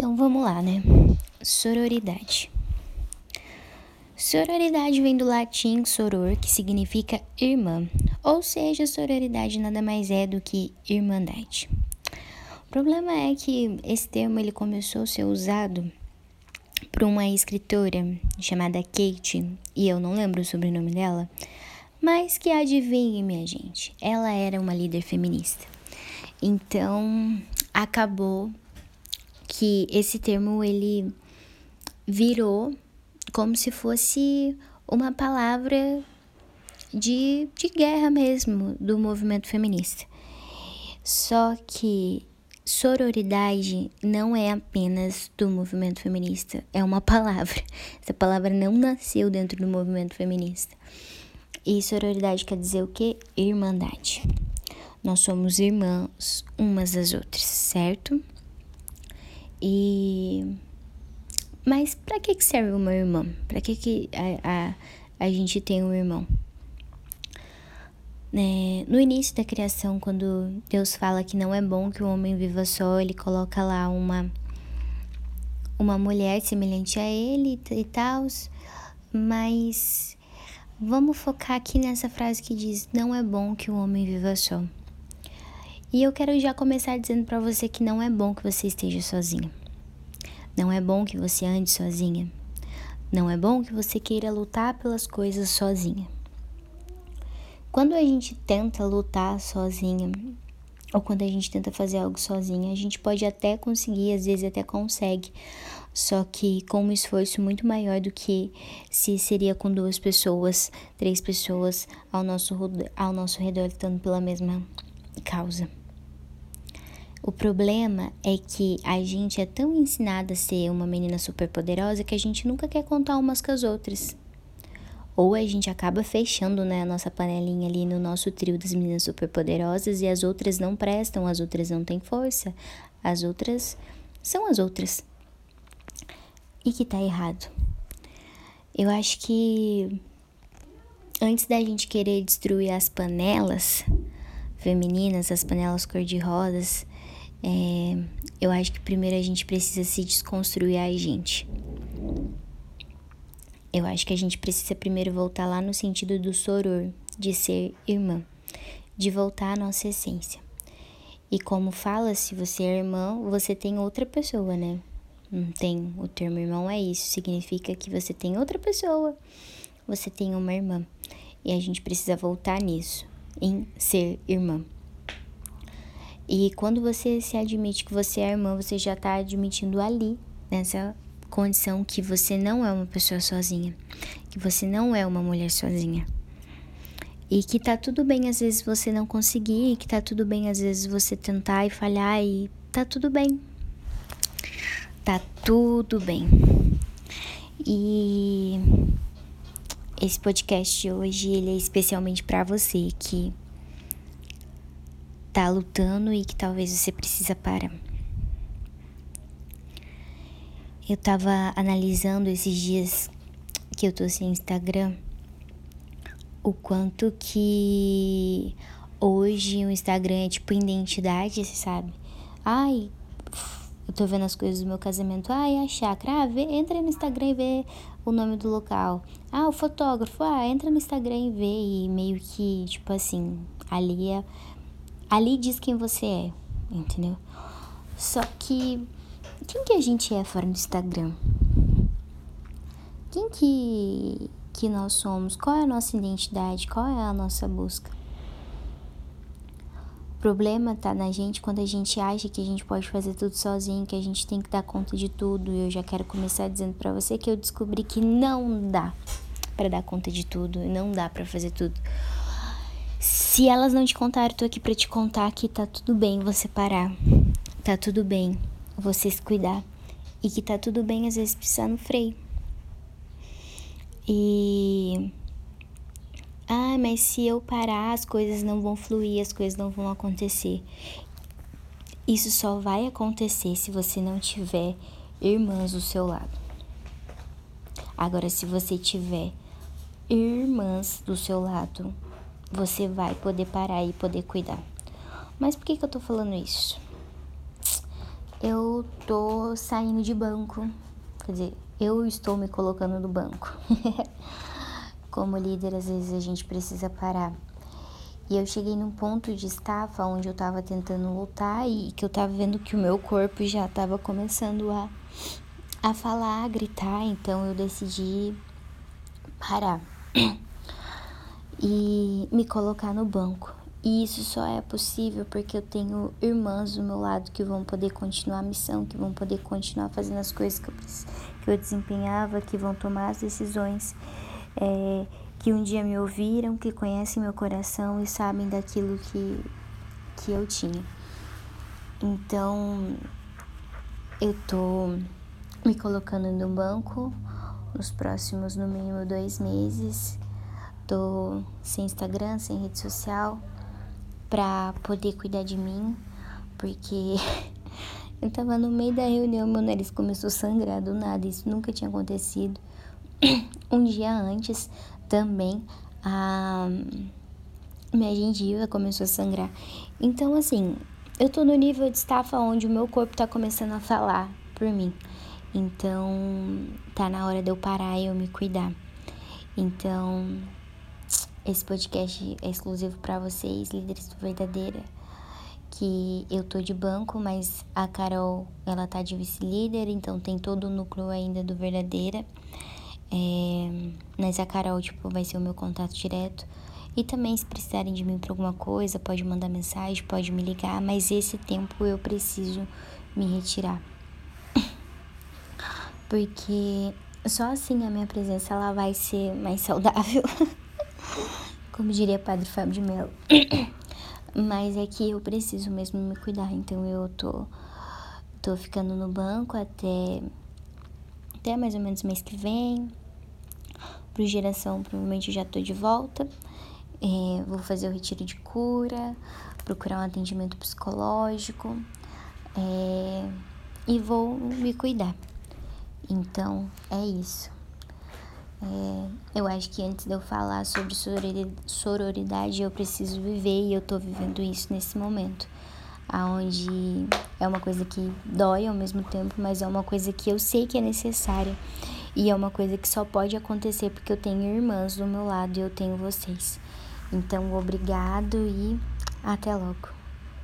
Então vamos lá, né? Sororidade. Sororidade vem do latim soror, que significa irmã, ou seja, sororidade nada mais é do que irmandade. O problema é que esse termo ele começou a ser usado por uma escritora chamada Kate, e eu não lembro o sobrenome dela, mas que adivinhe, minha gente, ela era uma líder feminista. Então, acabou que esse termo ele virou como se fosse uma palavra de, de guerra mesmo do movimento feminista. Só que sororidade não é apenas do movimento feminista, é uma palavra. Essa palavra não nasceu dentro do movimento feminista. E sororidade quer dizer o que? Irmandade. Nós somos irmãos umas das outras, certo? E mas para que que serve uma irmã? Para que que a, a, a gente tem um irmão? É, no início da criação, quando Deus fala que não é bom que o homem viva só, ele coloca lá uma uma mulher semelhante a ele e tal, mas vamos focar aqui nessa frase que diz: não é bom que o homem viva só. E eu quero já começar dizendo para você que não é bom que você esteja sozinha. Não é bom que você ande sozinha. Não é bom que você queira lutar pelas coisas sozinha. Quando a gente tenta lutar sozinha, ou quando a gente tenta fazer algo sozinha, a gente pode até conseguir, às vezes até consegue, só que com um esforço muito maior do que se seria com duas pessoas, três pessoas ao nosso, ao nosso redor lutando pela mesma causa. O problema é que a gente é tão ensinada a ser uma menina super poderosa que a gente nunca quer contar umas com as outras. Ou a gente acaba fechando né, a nossa panelinha ali no nosso trio das meninas super poderosas e as outras não prestam, as outras não têm força, as outras são as outras. E que tá errado. Eu acho que antes da gente querer destruir as panelas femininas, as panelas cor-de-rosas, é, eu acho que primeiro a gente precisa se desconstruir a gente. Eu acho que a gente precisa primeiro voltar lá no sentido do soror, de ser irmã, de voltar à nossa essência. E como fala, se você é irmã, você tem outra pessoa, né? Não tem o termo irmão é isso, significa que você tem outra pessoa, você tem uma irmã. E a gente precisa voltar nisso, em ser irmã. E quando você se admite que você é irmã, você já está admitindo ali, nessa condição, que você não é uma pessoa sozinha, que você não é uma mulher sozinha. E que tá tudo bem às vezes você não conseguir, que tá tudo bem às vezes você tentar e falhar e tá tudo bem. Tá tudo bem. E esse podcast de hoje ele é especialmente para você que tá lutando e que talvez você precisa parar. Eu tava analisando esses dias que eu tô sem Instagram o quanto que hoje o Instagram é tipo identidade, você sabe? Ai, eu tô vendo as coisas do meu casamento. Ai, a chácara. Ah, vê, entra no Instagram e vê o nome do local. Ah, o fotógrafo. Ah, entra no Instagram e vê. E meio que, tipo assim, ali é Ali diz quem você é, entendeu? Só que quem que a gente é fora do Instagram? Quem que que nós somos? Qual é a nossa identidade? Qual é a nossa busca? Problema tá na gente quando a gente acha que a gente pode fazer tudo sozinho, que a gente tem que dar conta de tudo. E eu já quero começar dizendo para você que eu descobri que não dá para dar conta de tudo, não dá para fazer tudo. Se elas não te contaram, tô aqui para te contar que tá tudo bem você parar. Tá tudo bem você se cuidar. E que tá tudo bem às vezes precisar no freio. E ah, mas se eu parar, as coisas não vão fluir, as coisas não vão acontecer. Isso só vai acontecer se você não tiver irmãs do seu lado. Agora, se você tiver irmãs do seu lado, você vai poder parar e poder cuidar. Mas por que, que eu tô falando isso? eu tô saindo de banco. Quer dizer, eu estou me colocando no banco. Como líder, às vezes a gente precisa parar. E eu cheguei num ponto de estafa onde eu tava tentando lutar e que eu tava vendo que o meu corpo já tava começando a, a falar, a gritar, então eu decidi parar e me colocar no banco. E isso só é possível porque eu tenho irmãs do meu lado que vão poder continuar a missão, que vão poder continuar fazendo as coisas que eu, que eu desempenhava, que vão tomar as decisões, é, que um dia me ouviram, que conhecem meu coração e sabem daquilo que, que eu tinha. Então, eu tô me colocando no banco nos próximos, no mínimo, dois meses. Tô sem Instagram, sem rede social pra poder cuidar de mim, porque eu tava no meio da reunião, meu nariz começou a sangrar do nada, isso nunca tinha acontecido. Um dia antes também a minha gengiva começou a sangrar. Então, assim, eu tô no nível de estafa onde o meu corpo tá começando a falar por mim. Então, tá na hora de eu parar e eu me cuidar. Então, esse podcast é exclusivo para vocês, líderes do Verdadeira, que eu tô de banco, mas a Carol, ela tá de vice-líder, então tem todo o núcleo ainda do Verdadeira. É, mas a Carol, tipo, vai ser o meu contato direto. E também, se precisarem de mim para alguma coisa, pode mandar mensagem, pode me ligar, mas esse tempo eu preciso me retirar. Porque só assim a minha presença ela vai ser mais saudável. como diria Padre Fábio de Mello. Mas é que eu preciso mesmo me cuidar, então eu tô, tô ficando no banco até, até mais ou menos mês que vem. Pro geração, provavelmente eu já tô de volta. É, vou fazer o retiro de cura, procurar um atendimento psicológico é, e vou me cuidar. Então é isso. É, eu acho que antes de eu falar sobre sororidade, eu preciso viver e eu tô vivendo isso nesse momento. Aonde é uma coisa que dói ao mesmo tempo, mas é uma coisa que eu sei que é necessária. E é uma coisa que só pode acontecer porque eu tenho irmãs do meu lado e eu tenho vocês. Então, obrigado e até logo.